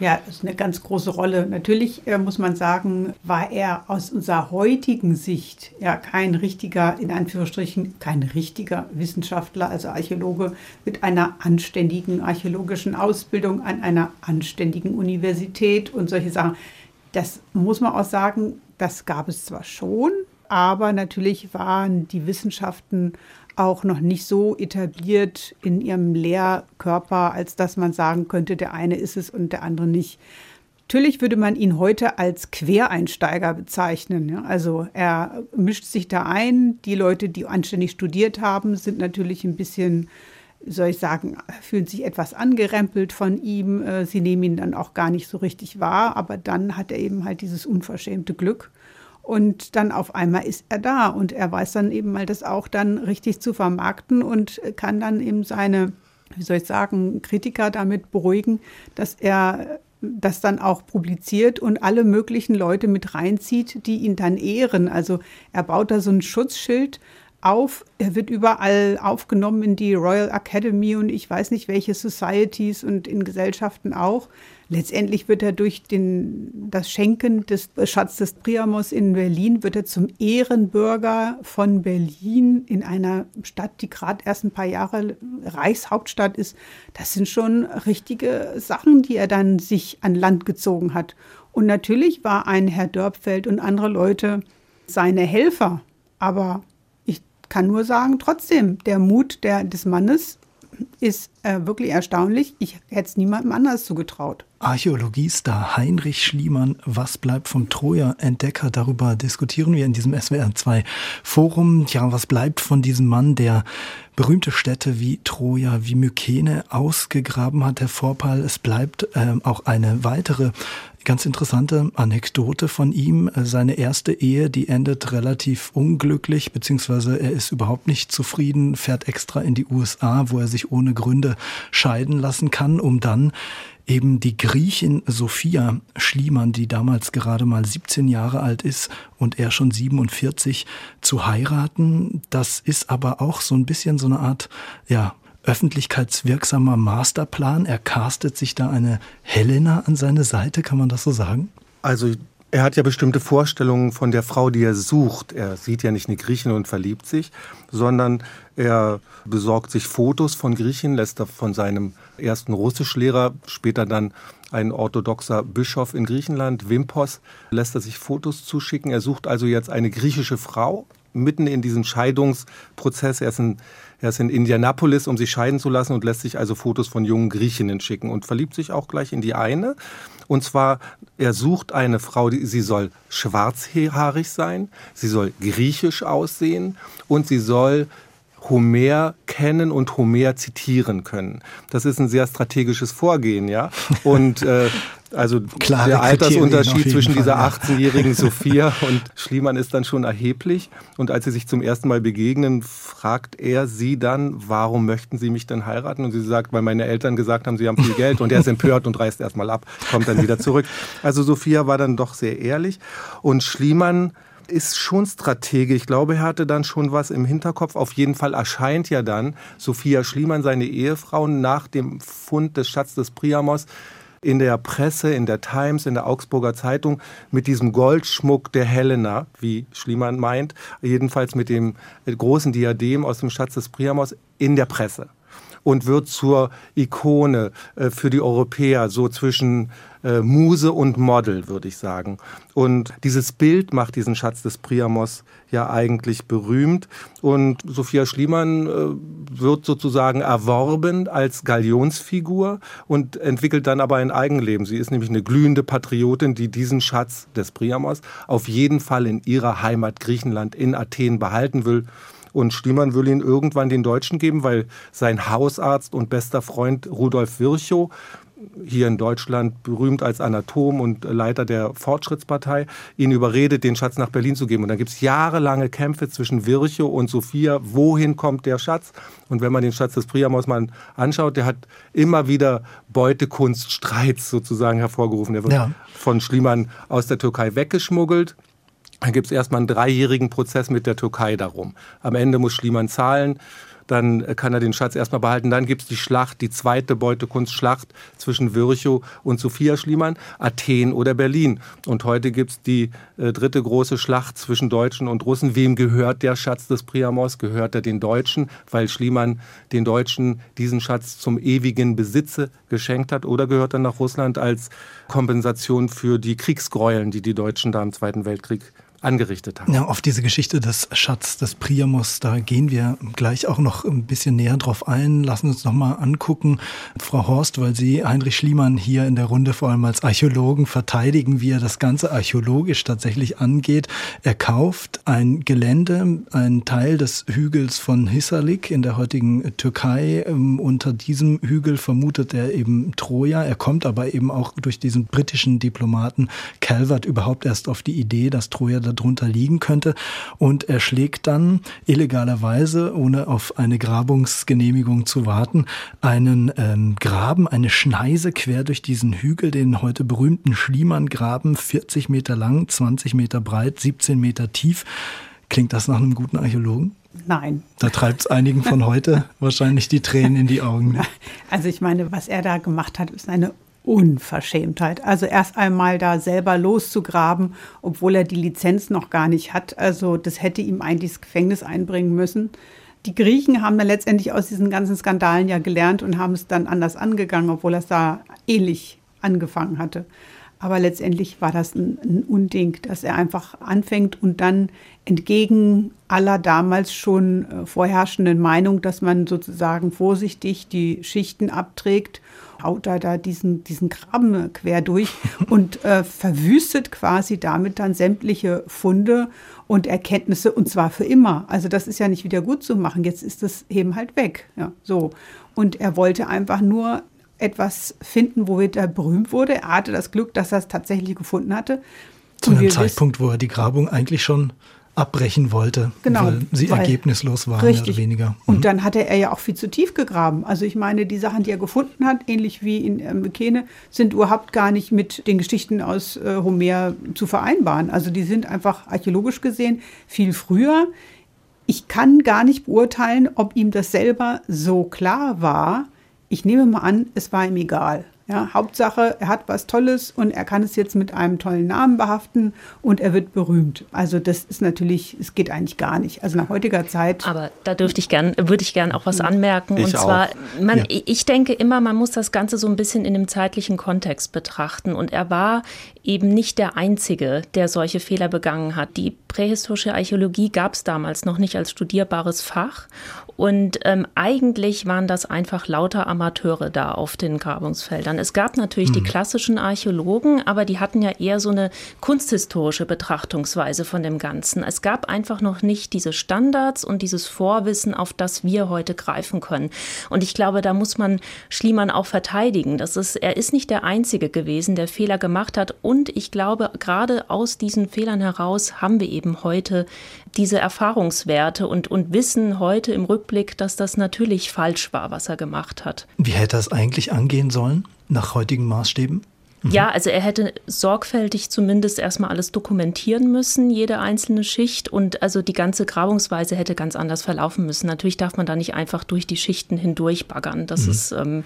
Ja, das ist eine ganz große Rolle. Natürlich äh, muss man sagen, war er aus unserer heutigen Sicht ja kein richtiger, in Anführungsstrichen, kein richtiger Wissenschaftler, also Archäologe mit einer anständigen archäologischen Ausbildung an einer anständigen Universität und solche Sachen. Das muss man auch sagen, das gab es zwar schon, aber natürlich waren die Wissenschaften auch noch nicht so etabliert in ihrem Lehrkörper, als dass man sagen könnte, der eine ist es und der andere nicht. Natürlich würde man ihn heute als Quereinsteiger bezeichnen. Also er mischt sich da ein. Die Leute, die anständig studiert haben, sind natürlich ein bisschen, soll ich sagen, fühlen sich etwas angerempelt von ihm. Äh, sie nehmen ihn dann auch gar nicht so richtig wahr. Aber dann hat er eben halt dieses unverschämte Glück und dann auf einmal ist er da und er weiß dann eben mal das auch dann richtig zu vermarkten und kann dann eben seine, wie soll ich sagen, Kritiker damit beruhigen, dass er das dann auch publiziert und alle möglichen Leute mit reinzieht, die ihn dann ehren. Also er baut da so ein Schutzschild auf. Er wird überall aufgenommen in die Royal Academy und ich weiß nicht welche Societies und in Gesellschaften auch. Letztendlich wird er durch den, das Schenken des Schatzes Priamos in Berlin, wird er zum Ehrenbürger von Berlin in einer Stadt, die gerade erst ein paar Jahre Reichshauptstadt ist. Das sind schon richtige Sachen, die er dann sich an Land gezogen hat. Und natürlich war ein Herr Dörpfeld und andere Leute seine Helfer. Aber ich kann nur sagen, trotzdem, der Mut der, des Mannes ist äh, wirklich erstaunlich. Ich hätte es niemandem anders zugetraut. Archäologiestar Heinrich Schliemann, was bleibt vom Troja-Entdecker? Darüber diskutieren wir in diesem SWR2-Forum. Ja, was bleibt von diesem Mann, der berühmte Städte wie Troja, wie Mykene ausgegraben hat, Herr Vorpal? Es bleibt äh, auch eine weitere ganz interessante Anekdote von ihm. Seine erste Ehe, die endet relativ unglücklich, beziehungsweise er ist überhaupt nicht zufrieden, fährt extra in die USA, wo er sich ohne Gründe scheiden lassen kann, um dann eben die Griechin Sophia Schliemann, die damals gerade mal 17 Jahre alt ist und er schon 47, zu heiraten. Das ist aber auch so ein bisschen so eine Art, ja, öffentlichkeitswirksamer Masterplan. Er castet sich da eine Helena an seine Seite, kann man das so sagen? Also er hat ja bestimmte Vorstellungen von der Frau, die er sucht. Er sieht ja nicht eine Griechin und verliebt sich, sondern er besorgt sich Fotos von Griechen, lässt er von seinem ersten Russischlehrer, später dann ein orthodoxer Bischof in Griechenland, Wimpos, lässt er sich Fotos zuschicken. Er sucht also jetzt eine griechische Frau mitten in diesem Scheidungsprozess. Er ist in er ist in Indianapolis, um sich scheiden zu lassen und lässt sich also Fotos von jungen Griechinnen schicken und verliebt sich auch gleich in die eine. Und zwar, er sucht eine Frau, die, sie soll schwarzhaarig sein, sie soll griechisch aussehen und sie soll Homer kennen und Homer zitieren können. Das ist ein sehr strategisches Vorgehen, ja. Und äh, also Klare der Altersunterschied zwischen Fall, dieser 18-jährigen Sophia und Schliemann ist dann schon erheblich. Und als sie sich zum ersten Mal begegnen, fragt er sie dann, warum möchten Sie mich denn heiraten? Und sie sagt, weil meine Eltern gesagt haben, sie haben viel Geld. Und er ist empört und reist erstmal ab, kommt dann wieder zurück. Also Sophia war dann doch sehr ehrlich. Und Schliemann ist schon Stratege. Ich glaube, er hatte dann schon was im Hinterkopf. Auf jeden Fall erscheint ja dann Sophia Schliemann, seine Ehefrau, nach dem Fund des Schatzes des Priamos in der Presse, in der Times, in der Augsburger Zeitung mit diesem Goldschmuck der Helena, wie Schliemann meint, jedenfalls mit dem großen Diadem aus dem Schatz des Priamos in der Presse. und wird zur Ikone äh, für die Europäer, so zwischen äh, Muse und Model, würde ich sagen. Und dieses Bild macht diesen Schatz des Priamos ja eigentlich berühmt. Und Sophia Schliemann äh, wird sozusagen erworben als Galionsfigur und entwickelt dann aber ein Eigenleben. Sie ist nämlich eine glühende Patriotin, die diesen Schatz des Priamos auf jeden Fall in ihrer Heimat Griechenland in Athen behalten will. Und Schliemann will ihn irgendwann den Deutschen geben, weil sein Hausarzt und bester Freund Rudolf Virchow hier in Deutschland berühmt als Anatom und Leiter der Fortschrittspartei, ihn überredet, den Schatz nach Berlin zu geben. Und dann gibt es jahrelange Kämpfe zwischen Virchow und Sophia. Wohin kommt der Schatz? Und wenn man den Schatz des Priamos mal anschaut, der hat immer wieder Beutekunststreits sozusagen hervorgerufen. Der wird ja. von Schliemann aus der Türkei weggeschmuggelt. Dann gibt es erstmal einen dreijährigen Prozess mit der Türkei darum. Am Ende muss Schliemann zahlen dann kann er den Schatz erstmal behalten. Dann gibt es die Schlacht, die zweite Beutekunstschlacht zwischen Virchow und Sophia Schliemann, Athen oder Berlin. Und heute gibt es die äh, dritte große Schlacht zwischen Deutschen und Russen. Wem gehört der Schatz des Priamos? Gehört er den Deutschen, weil Schliemann den Deutschen diesen Schatz zum ewigen Besitze geschenkt hat? Oder gehört er nach Russland als Kompensation für die Kriegsgräueln, die die Deutschen da im Zweiten Weltkrieg angerichtet hat. Ja, auf diese Geschichte des Schatz des Priamos, da gehen wir gleich auch noch ein bisschen näher drauf ein. Lassen uns noch mal angucken, Frau Horst, weil Sie Heinrich Schliemann hier in der Runde vor allem als Archäologen verteidigen, wie er das Ganze archäologisch tatsächlich angeht. Er kauft ein Gelände, einen Teil des Hügels von Hisarlik in der heutigen Türkei. Ähm, unter diesem Hügel vermutet er eben Troja. Er kommt aber eben auch durch diesen britischen Diplomaten Calvert überhaupt erst auf die Idee, dass Troja darunter liegen könnte. Und er schlägt dann illegalerweise, ohne auf eine Grabungsgenehmigung zu warten, einen ähm, Graben, eine Schneise quer durch diesen Hügel, den heute berühmten Schliemann-Graben, 40 Meter lang, 20 Meter breit, 17 Meter tief. Klingt das nach einem guten Archäologen? Nein. Da treibt es einigen von heute wahrscheinlich die Tränen in die Augen. Also ich meine, was er da gemacht hat, ist eine Unverschämtheit. Also erst einmal da selber loszugraben, obwohl er die Lizenz noch gar nicht hat. Also das hätte ihm eigentlich das Gefängnis einbringen müssen. Die Griechen haben dann letztendlich aus diesen ganzen Skandalen ja gelernt und haben es dann anders angegangen, obwohl er es da ähnlich angefangen hatte. Aber letztendlich war das ein, ein, Unding, dass er einfach anfängt und dann entgegen aller damals schon äh, vorherrschenden Meinung, dass man sozusagen vorsichtig die Schichten abträgt haut da, da diesen, diesen Graben quer durch und äh, verwüstet quasi damit dann sämtliche Funde und Erkenntnisse und zwar für immer. Also das ist ja nicht wieder gut zu machen. Jetzt ist das eben halt weg. Ja, so. Und er wollte einfach nur etwas finden, wo er berühmt wurde. Er hatte das Glück, dass er es tatsächlich gefunden hatte. Zu einem Zeitpunkt, wo er die Grabung eigentlich schon abbrechen wollte, genau, weil sie weil, ergebnislos waren, richtig. mehr oder weniger. Mhm. Und dann hatte er ja auch viel zu tief gegraben. Also ich meine, die Sachen, die er gefunden hat, ähnlich wie in äh, Mykene, sind überhaupt gar nicht mit den Geschichten aus äh, Homer zu vereinbaren. Also die sind einfach archäologisch gesehen viel früher. Ich kann gar nicht beurteilen, ob ihm das selber so klar war. Ich nehme mal an, es war ihm egal. Ja, Hauptsache, er hat was Tolles und er kann es jetzt mit einem tollen Namen behaften und er wird berühmt. Also das ist natürlich, es geht eigentlich gar nicht. Also nach heutiger Zeit. Aber da dürfte ich gern, würde ich gern auch was anmerken. Ich und zwar, auch. Man, ja. ich denke immer, man muss das Ganze so ein bisschen in dem zeitlichen Kontext betrachten. Und er war eben nicht der Einzige, der solche Fehler begangen hat. Die prähistorische Archäologie gab es damals noch nicht als studierbares Fach. Und ähm, eigentlich waren das einfach lauter Amateure da auf den Grabungsfeldern. Es gab natürlich mhm. die klassischen Archäologen, aber die hatten ja eher so eine kunsthistorische Betrachtungsweise von dem Ganzen. Es gab einfach noch nicht diese Standards und dieses Vorwissen, auf das wir heute greifen können. Und ich glaube, da muss man Schliemann auch verteidigen. Das ist, er ist nicht der Einzige gewesen, der Fehler gemacht hat. Und ich glaube, gerade aus diesen Fehlern heraus haben wir eben heute diese Erfahrungswerte und, und wissen heute im Rückblick, dass das natürlich falsch war, was er gemacht hat. Wie hätte er es eigentlich angehen sollen, nach heutigen Maßstäben? Mhm. Ja, also er hätte sorgfältig zumindest erstmal alles dokumentieren müssen, jede einzelne Schicht und also die ganze Grabungsweise hätte ganz anders verlaufen müssen. Natürlich darf man da nicht einfach durch die Schichten hindurch baggern. Das mhm. ist ähm,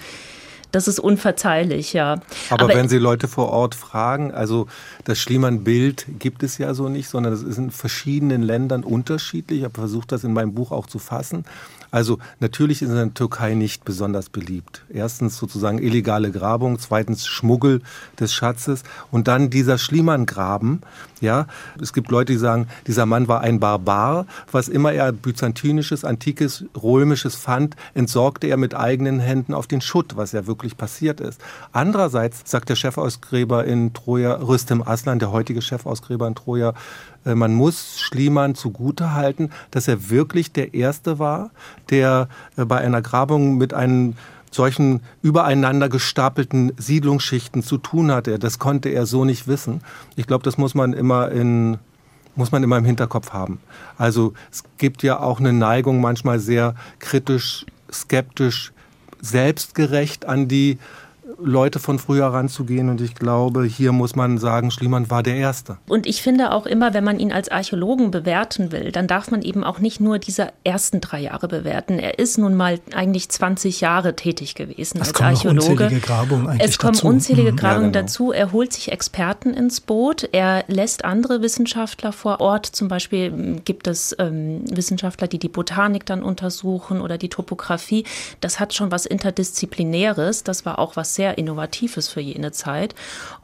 das ist unverzeihlich, ja. Aber, Aber, wenn Sie Leute vor Ort fragen, also das Schliemann-Bild gibt es ja so nicht, sondern es ist in verschiedenen Ländern unterschiedlich. Ich habe versucht, das in meinem Buch auch zu fassen. Also natürlich ist in der Türkei nicht besonders beliebt. Erstens sozusagen illegale Grabung, zweitens Schmuggel des Schatzes und dann dieser Schliemann-Graben. Ja, es gibt Leute, die sagen, dieser Mann war ein Barbar. Was immer er byzantinisches, antikes, römisches fand, entsorgte er mit eigenen Händen auf den Schutt, was ja wirklich passiert ist. Andererseits sagt der Chefausgräber in Troja, Rüstem Aslan, der heutige Chefausgräber in Troja, man muss Schliemann zugutehalten, dass er wirklich der Erste war, der äh, bei einer Grabung mit einem solchen übereinander gestapelten Siedlungsschichten zu tun hatte. Das konnte er so nicht wissen. Ich glaube, das muss man immer in muss man immer im Hinterkopf haben. Also es gibt ja auch eine Neigung, manchmal sehr kritisch, skeptisch, selbstgerecht an die Leute von früher ranzugehen. Und ich glaube, hier muss man sagen, Schliemann war der Erste. Und ich finde auch immer, wenn man ihn als Archäologen bewerten will, dann darf man eben auch nicht nur diese ersten drei Jahre bewerten. Er ist nun mal eigentlich 20 Jahre tätig gewesen es als Archäologe. Unzählige Grabungen es kommen dazu. unzählige Mhm. Grabungen Ja, genau. dazu. Er holt sich Experten ins Boot. Er lässt andere Wissenschaftler vor Ort. Zum Beispiel ähm, gibt es ähm, Wissenschaftler, die die Botanik dann untersuchen oder die Topographie. Das hat schon was Interdisziplinäres. Das war auch was sehr Innovatives für jene Zeit.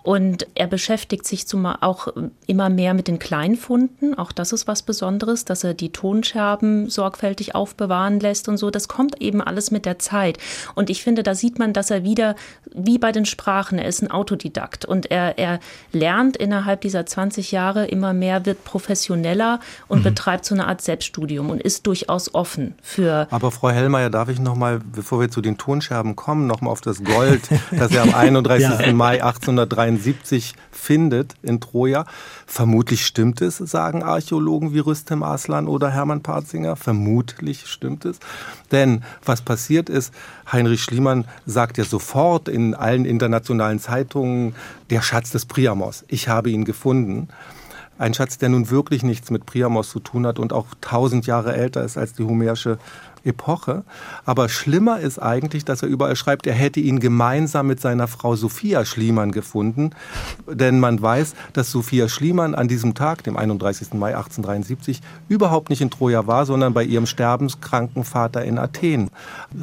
Und er beschäftigt sich zumal auch immer mehr mit den Kleinfunden. Auch das ist was Besonderes, dass er die Tonscherben sorgfältig aufbewahren lässt und so. Das kommt eben alles mit der Zeit. Und ich finde, da sieht man, dass er wieder, wie bei den Sprachen, er ist ein Autodidakt und er, er lernt innerhalb dieser 20 Jahre immer mehr, wird professioneller und betreibt so eine Art Selbststudium und ist durchaus offen für Aber Frau Hellmeier, darf ich noch mal, bevor wir zu den Tonscherben kommen, noch mal auf das Gold, das er am 31. Ja. Mai 1873 findet in Troja. Vermutlich stimmt es, sagen Archäologen wie Rüstem Aslan oder Hermann Parzinger. Vermutlich stimmt es. Denn was passiert ist, Heinrich Schliemann sagt ja sofort in allen internationalen Zeitungen, der Schatz des Priamos. Ich habe ihn gefunden. Ein Schatz, der nun wirklich nichts mit Priamos zu tun hat und auch tausend Jahre älter ist als die homerische Epoche. Aber schlimmer ist eigentlich, dass er überall schreibt, er hätte ihn gemeinsam mit seiner Frau Sophia Schliemann gefunden. Denn man weiß, dass Sophia Schliemann an diesem Tag, dem 31. Mai 1873, überhaupt nicht in Troja war, sondern bei ihrem sterbenskranken Vater in Athen.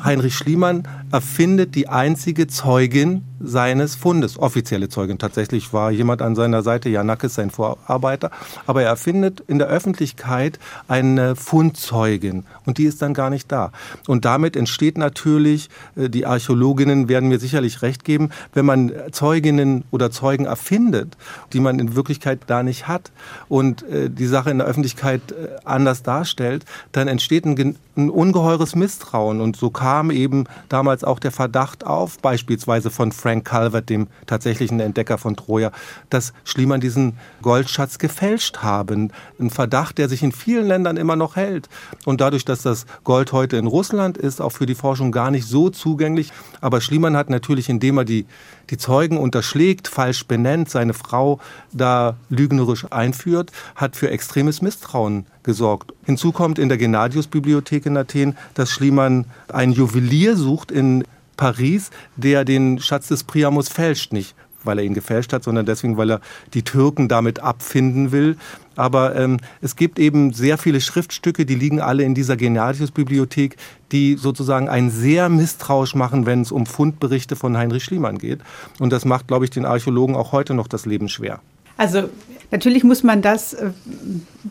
Heinrich Schliemann erfindet die einzige Zeugin seines Fundes, offizielle Zeugin. Tatsächlich war jemand an seiner Seite, Janakis, sein Vorarbeiter. Aber er erfindet in der Öffentlichkeit eine Fundzeugin. Und die ist dann gar nicht da. Und damit entsteht natürlich, äh, die Archäologinnen werden mir sicherlich recht geben, wenn man Zeuginnen oder Zeugen erfindet, die man in Wirklichkeit da nicht hat und äh, die Sache in der Öffentlichkeit äh, anders darstellt, dann entsteht ein, ein ungeheures Misstrauen. Und so kam eben damals auch der Verdacht auf, beispielsweise von Frank Calvert, dem tatsächlichen Entdecker von Troja, dass Schliemann diesen Goldschatz gefälscht haben. Ein Verdacht, der sich in vielen Ländern immer noch hält. Und dadurch, dass das Gold heute in Russland ist, auch für die Forschung gar nicht so zugänglich. Aber Schliemann hat natürlich, indem er die, die Zeugen unterschlägt, falsch benennt, seine Frau da lügnerisch einführt, hat für extremes Misstrauen gesorgt. Hinzu kommt in der Gennadius-Bibliothek in Athen, dass Schliemann einen Juwelier sucht in Paris, der den Schatz des Priamos fälscht. Nicht, weil er ihn gefälscht hat, sondern deswegen, weil er die Türken damit abfinden will. Aber ähm, es gibt eben sehr viele Schriftstücke, die liegen alle in dieser Gennadius-Bibliothek, die sozusagen einen sehr misstrauisch machen, wenn es um Fundberichte von Heinrich Schliemann geht. Und das macht, glaube ich, den Archäologen auch heute noch das Leben schwer. Also natürlich muss man das, äh,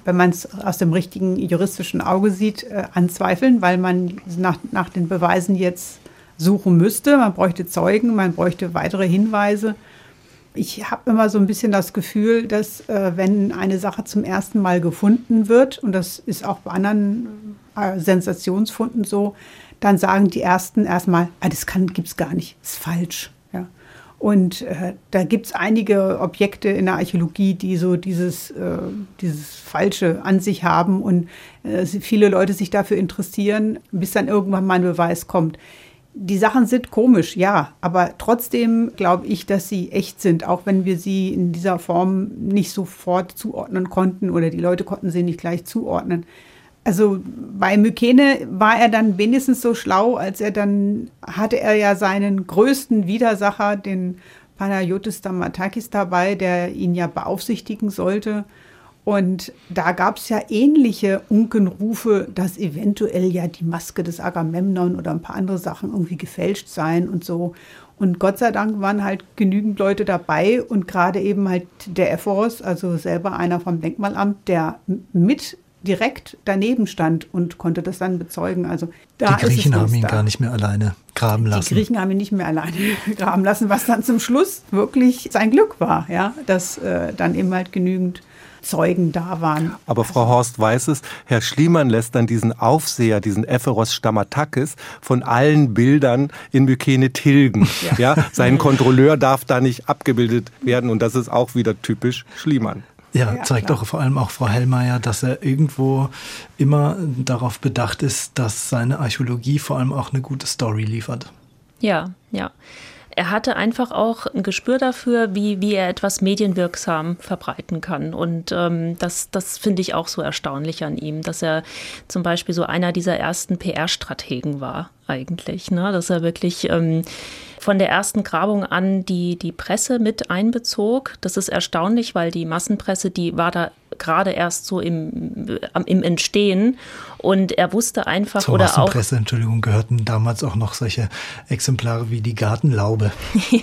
wenn man es aus dem richtigen juristischen Auge sieht, äh, anzweifeln, weil man nach, nach den Beweisen jetzt suchen müsste. Man bräuchte Zeugen, man bräuchte weitere Hinweise. Ich habe immer so ein bisschen das Gefühl, dass äh, wenn eine Sache zum ersten Mal gefunden wird, und das ist auch bei anderen äh, Sensationsfunden so, dann sagen die Ersten erstmal, ah, das gibt es gar nicht, ist falsch. Ja. Und äh, da gibt es einige Objekte in der Archäologie, die so dieses, äh, dieses Falsche an sich haben und äh, viele Leute sich dafür interessieren, bis dann irgendwann mal ein Beweis kommt. Die Sachen sind komisch, ja, aber trotzdem glaube ich, dass sie echt sind, auch wenn wir sie in dieser Form nicht sofort zuordnen konnten oder die Leute konnten sie nicht gleich zuordnen. Also bei Mykene war er dann wenigstens so schlau, als er dann hatte er ja seinen größten Widersacher, den Panayotis Damatakis dabei, der ihn ja beaufsichtigen sollte. Und da gab es ja ähnliche Unkenrufe, dass eventuell ja die Maske des Agamemnon oder ein paar andere Sachen irgendwie gefälscht seien und so. Und Gott sei Dank waren halt genügend Leute dabei und gerade eben halt der Ephoros, also selber einer vom Denkmalamt, der mit direkt daneben stand und konnte das dann bezeugen. Also da die Griechen haben ihn da. gar nicht mehr alleine graben lassen. Die Griechen haben ihn nicht mehr alleine graben lassen, was dann zum Schluss wirklich sein Glück war, ja, dass äh, dann eben halt genügend Zeugen da waren. Aber Frau Horst weiß es, Herr Schliemann lässt dann diesen Aufseher, diesen Epheros Stammatakis, von allen Bildern in Mykene tilgen. Ja. ja. sein Kontrolleur darf da nicht abgebildet werden und das ist auch wieder typisch Schliemann. Ja, ja zeigt doch vor allem auch Frau Hellmeier, dass er irgendwo immer darauf bedacht ist, dass seine Archäologie vor allem auch eine gute Story liefert. Ja, ja er hatte einfach auch ein Gespür dafür, wie, wie er etwas medienwirksam verbreiten kann. Und ähm, das, das finde ich auch so erstaunlich an ihm, dass er zum Beispiel so einer dieser ersten PR-Strategen war eigentlich, ne? dass er wirklich ähm, von der ersten Grabung an die, die Presse mit einbezog. Das ist erstaunlich, weil die Massenpresse, die war da gerade erst so im, im Entstehen und er wusste einfach Zur oder auch Entschuldigung, gehörten damals auch noch solche Exemplare wie die Gartenlaube. ja.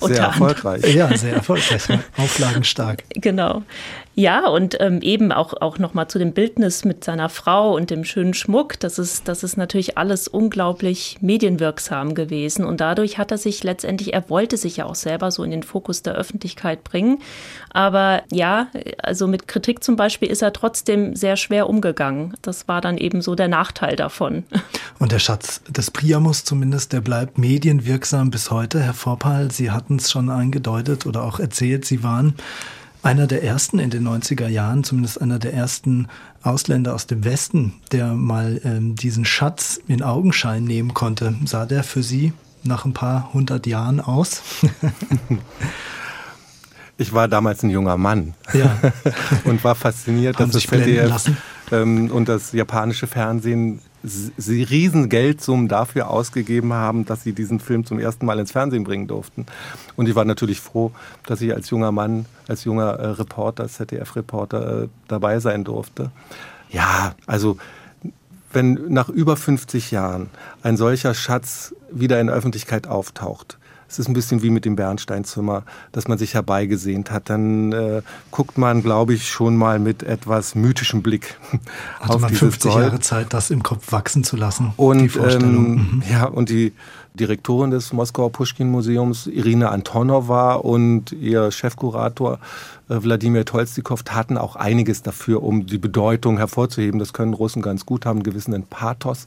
sehr erfolgreich. Ja, sehr erfolgreich. Auflagenstark. Genau. Ja, und ähm, eben auch, auch nochmal zu dem Bildnis mit seiner Frau und dem schönen Schmuck. Das ist, das ist natürlich alles unglaublich medienwirksam gewesen. Und dadurch hat er sich letztendlich, er wollte sich ja auch selber so in den Fokus der Öffentlichkeit bringen. Aber ja, also mit Kritik zum Beispiel ist er trotzdem sehr schwer umgegangen. Das war dann eben so der Nachteil davon. Und der Schatz des Priamus zumindest, der bleibt medienwirksam bis heute. Herr Vorpal, Sie hatten es schon eingedeutet oder auch erzählt, Sie waren einer der ersten in den 90er Jahren, zumindest einer der ersten Ausländer aus dem Westen, der mal ähm, diesen Schatz in Augenschein nehmen konnte. Sah der für Sie nach ein paar hundert Jahren aus? Ich war damals ein junger Mann ja. und war fasziniert, dass das ZDF ähm, und das japanische Fernsehen sie Riesengeldsummen dafür ausgegeben haben, dass sie diesen Film zum ersten Mal ins Fernsehen bringen durften. Und ich war natürlich froh, dass ich als junger Mann, als junger äh, Reporter, ZDF-Reporter äh, dabei sein durfte. Ja, also wenn nach über 50 Jahren ein solcher Schatz wieder in der Öffentlichkeit auftaucht, es ist ein bisschen wie mit dem Bernsteinzimmer, dass man sich herbeigesehnt hat. Dann äh, guckt man, glaube ich, schon mal mit etwas mythischem Blick Hatte auf man 50 Gold. Jahre Zeit, das im Kopf wachsen zu lassen. Und ähm, mhm. ja, und die Direktorin des Moskauer Pushkin-Museums, Irina Antonova, und ihr Chefkurator äh, Wladimir Tolstikow taten auch einiges dafür, um die Bedeutung hervorzuheben. Das können Russen ganz gut haben, einen gewissen Pathos.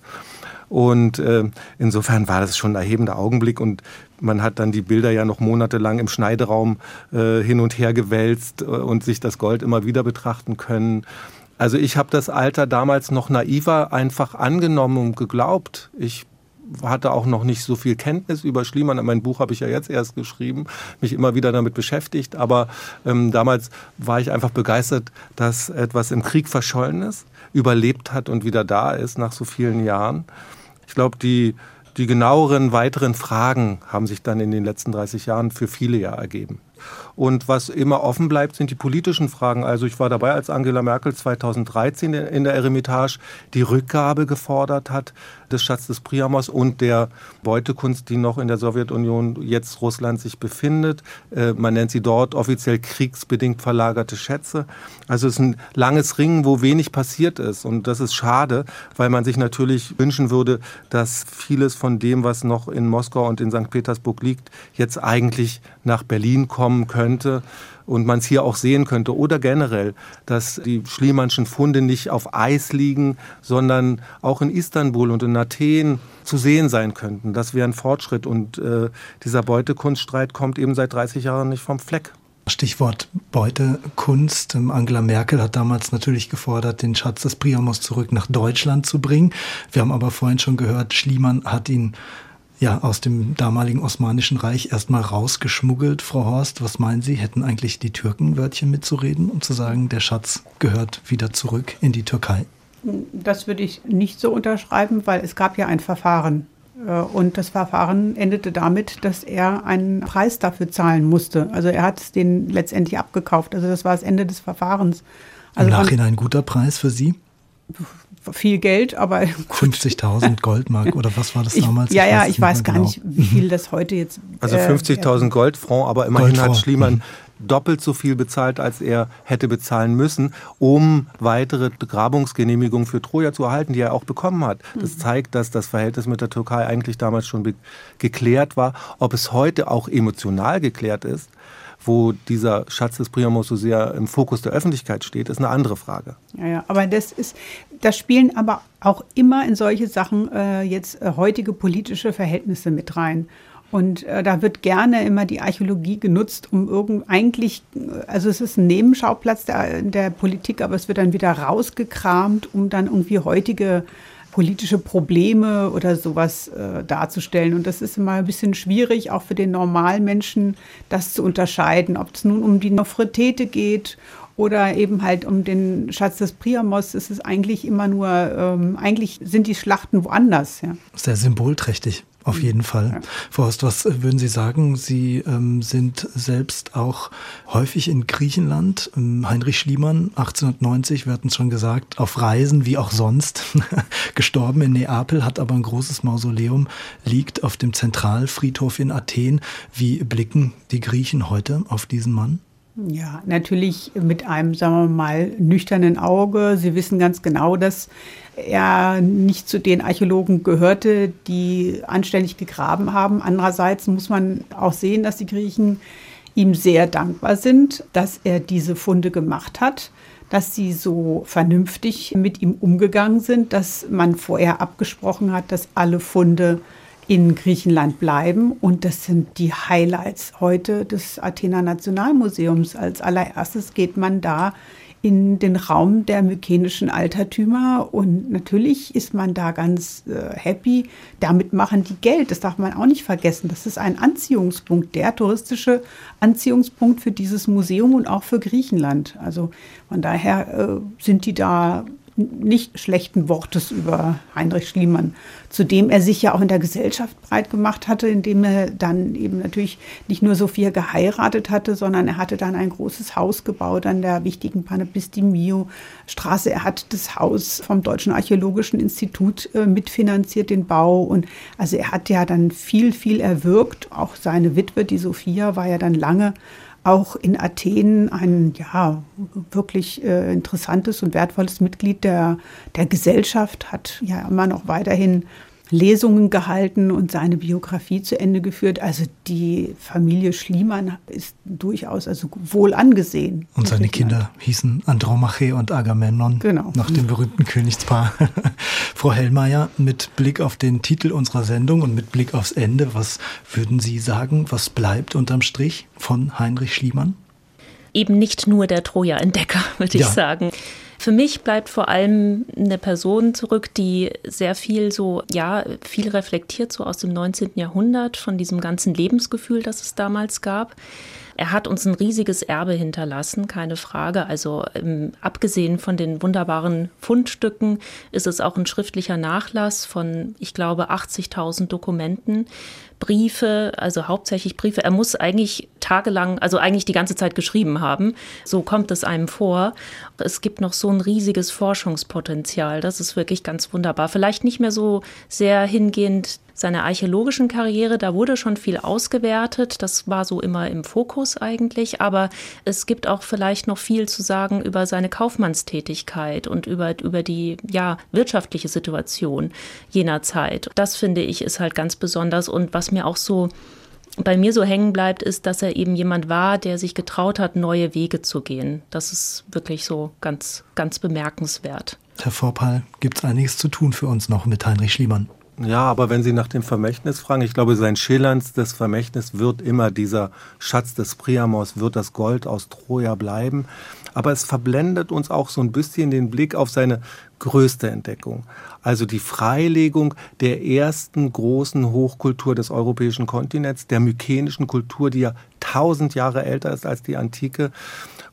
Und äh, insofern war das schon ein erhebender Augenblick und man hat dann die Bilder ja noch monatelang im Schneideraum äh, hin und her gewälzt äh, und sich das Gold immer wieder betrachten können. Also ich habe das Alter damals noch naiver einfach angenommen und geglaubt. Ich hatte auch noch nicht so viel Kenntnis über Schliemann. Mein Buch habe ich ja jetzt erst geschrieben, mich immer wieder damit beschäftigt. Aber ähm, damals war ich einfach begeistert, dass etwas im Krieg verschollen ist, überlebt hat und wieder da ist nach so vielen Jahren. Ich glaube, die, die genaueren weiteren Fragen haben sich dann in den letzten 30 Jahren für viele ja ergeben. Und was immer offen bleibt, sind die politischen Fragen. Also ich war dabei, als Angela Merkel 2013 in der Eremitage die Rückgabe gefordert hat des Schatzes Priamos und der Beutekunst, die noch in der Sowjetunion jetzt Russland sich befindet. Äh, man nennt sie dort offiziell kriegsbedingt verlagerte Schätze. Also es ist ein langes Ringen, wo wenig passiert ist. Und das ist schade, weil man sich natürlich wünschen würde, dass vieles von dem, was noch in Moskau und in St. Petersburg liegt, jetzt eigentlich nach Berlin kommen könnte und man es hier auch sehen könnte oder generell, dass die Schliemannschen Funde nicht auf Eis liegen, sondern auch in Istanbul und in Athen zu sehen sein könnten. Das wäre ein Fortschritt und äh, dieser Beutekunststreit kommt eben seit 30 Jahren nicht vom Fleck. Stichwort Beutekunst. Angela Merkel hat damals natürlich gefordert, den Schatz des Priamos zurück nach Deutschland zu bringen. Wir haben aber vorhin schon gehört, Schliemann hat ihn ja, aus dem damaligen Osmanischen Reich erstmal rausgeschmuggelt. Frau Horst, was meinen Sie? Hätten eigentlich die Türken Wörtchen mitzureden, um zu sagen, der Schatz gehört wieder zurück in die Türkei? Das würde ich nicht so unterschreiben, weil es gab ja ein Verfahren Äh, und das Verfahren endete damit, dass er einen Preis dafür zahlen musste. Also er hat es den letztendlich abgekauft. Also das war das Ende des Verfahrens. Also Im Nachhinein ein guter Preis für Sie? Viel Geld, aber 50.000 Goldmark oder was war das damals? Ich, ja, ja, ich weiß gar genau. nicht, wie viel das heute jetzt. Also 50.000 äh, Goldfranc, aber immerhin Goldfranc. hat Schliemann mhm. doppelt so viel bezahlt, als er hätte bezahlen müssen, um weitere Grabungsgenehmigungen für Troja zu erhalten, die er auch bekommen hat. Das mhm. zeigt, dass das Verhältnis mit der Türkei eigentlich damals schon geklärt war. Ob es heute auch emotional geklärt ist, wo dieser Schatz des Priamos so sehr im Fokus der Öffentlichkeit steht, ist eine andere Frage. Ja, ja, aber das ist, das spielen aber auch immer in solche Sachen äh, jetzt äh, heutige politische Verhältnisse mit rein. Und äh, da wird gerne immer die Archäologie genutzt, um irgend eigentlich, also es ist ein Nebenschauplatz der, der Politik, aber es wird dann wieder rausgekramt, um dann irgendwie heutige politische Probleme oder sowas äh, darzustellen. Und das ist immer ein bisschen schwierig, auch für den Normalmenschen, das zu unterscheiden, ob es nun um die Nofretete geht oder eben halt um den Schatz des Priamos. Es ist eigentlich immer nur, ähm, eigentlich sind die Schlachten woanders. Ja. Sehr symbolträchtig. Auf jeden Fall. Ja. Frau Horst, was würden Sie sagen? Sie ähm, sind selbst auch häufig in Griechenland. Ähm, Heinrich Schliemann, 1890, wir hatten es schon gesagt, auf Reisen wie auch sonst, gestorben in Neapel, hat aber ein großes Mausoleum, liegt auf dem Zentralfriedhof in Athen. Wie blicken die Griechen heute auf diesen Mann? Ja, natürlich mit einem, sagen wir mal, nüchternen Auge. Sie wissen ganz genau, dass er nicht zu den Archäologen gehörte, die anständig gegraben haben. Andererseits muss man auch sehen, dass die Griechen ihm sehr dankbar sind, dass er diese Funde gemacht hat, dass sie so vernünftig mit ihm umgegangen sind, dass man vorher abgesprochen hat, dass alle Funde in Griechenland bleiben. Und das sind die Highlights heute des Athener Nationalmuseums. Als allererstes geht man da in den Raum der mykenischen Altertümer und natürlich ist man da ganz äh, happy. Damit machen die Geld, das darf man auch nicht vergessen. Das ist ein Anziehungspunkt, der touristische Anziehungspunkt für dieses Museum und auch für Griechenland. Also von daher äh, sind die da nicht schlechten Wortes über Heinrich Schliemann, zu dem er sich ja auch in der Gesellschaft breit gemacht hatte, indem er dann eben natürlich nicht nur Sophia geheiratet hatte, sondern er hatte dann ein großes Haus gebaut an der wichtigen Panepistimiu Straße. Er hat das Haus vom Deutschen Archäologischen Institut äh, mitfinanziert, den Bau. Und also er hat ja dann viel, viel erwirkt. Auch seine Witwe, die Sophia, war ja dann lange auch in Athen ein ja wirklich äh, interessantes und wertvolles Mitglied der, der Gesellschaft, hat ja immer noch weiterhin Lesungen gehalten und seine Biografie zu Ende geführt. Also die Familie Schliemann ist durchaus also wohl angesehen. Und seine Kinder hießen Andromache und Agamemnon, genau. nach dem berühmten Königspaar. Frau Hellmeier, mit Blick auf den Titel unserer Sendung und mit Blick aufs Ende, was würden Sie sagen, was bleibt unterm Strich von Heinrich Schliemann? Eben nicht nur der Troja-Entdecker, würde ja. ich sagen. Für mich bleibt vor allem eine Person zurück, die sehr viel so, ja, viel reflektiert, so aus dem 19. Jahrhundert, von diesem ganzen Lebensgefühl, das es damals gab. Er hat uns ein riesiges Erbe hinterlassen, keine Frage. Also ähm, abgesehen von den wunderbaren Fundstücken ist es auch ein schriftlicher Nachlass von, ich glaube, 80.000 Dokumenten, Briefe, also hauptsächlich Briefe. Er muss eigentlich tagelang, also eigentlich die ganze Zeit geschrieben haben. So kommt es einem vor. Es gibt noch so ein riesiges Forschungspotenzial. Das ist wirklich ganz wunderbar. Vielleicht nicht mehr so sehr hingehend seiner archäologischen Karriere, da wurde schon viel ausgewertet. Das war so immer im Fokus eigentlich. Aber es gibt auch vielleicht noch viel zu sagen über seine Kaufmannstätigkeit und über, über die ja, wirtschaftliche Situation jener Zeit. Das finde ich ist halt ganz besonders. Und was mir auch so bei mir so hängen bleibt, ist, dass er eben jemand war, der sich getraut hat, neue Wege zu gehen. Das ist wirklich so ganz, ganz bemerkenswert. Herr Vorpal, gibt es einiges zu tun für uns noch mit Heinrich Schliemann? Ja, aber wenn Sie nach dem Vermächtnis fragen, ich glaube, sein schillernstes Vermächtnis wird immer dieser Schatz des Priamos, wird das Gold aus Troja bleiben. Aber es verblendet uns auch so ein bisschen den Blick auf seine größte Entdeckung. Also die Freilegung der ersten großen Hochkultur des europäischen Kontinents, der mykenischen Kultur, die ja tausend Jahre älter ist als die Antike.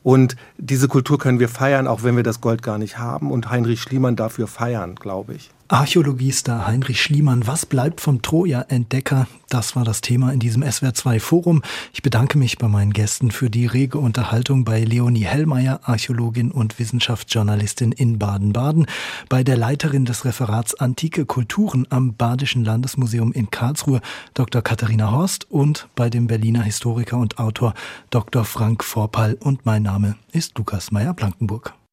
Und diese Kultur können wir feiern, auch wenn wir das Gold gar nicht haben. Und Heinrich Schliemann dafür feiern, glaube ich. Archäologiestar Heinrich Schliemann, was bleibt vom Troja-Entdecker? Das war das Thema in diesem SWR2-Forum. Ich bedanke mich bei meinen Gästen für die rege Unterhaltung bei Leonie Hellmeier, Archäologin und Wissenschaftsjournalistin in Baden-Baden, bei der Leiterin des Referats Antike Kulturen am Badischen Landesmuseum in Karlsruhe, Dr. Katharina Horst, und bei dem Berliner Historiker und Autor Dr. Frank Vorpal. Und mein Name ist Lukas Meyer-Blankenburg.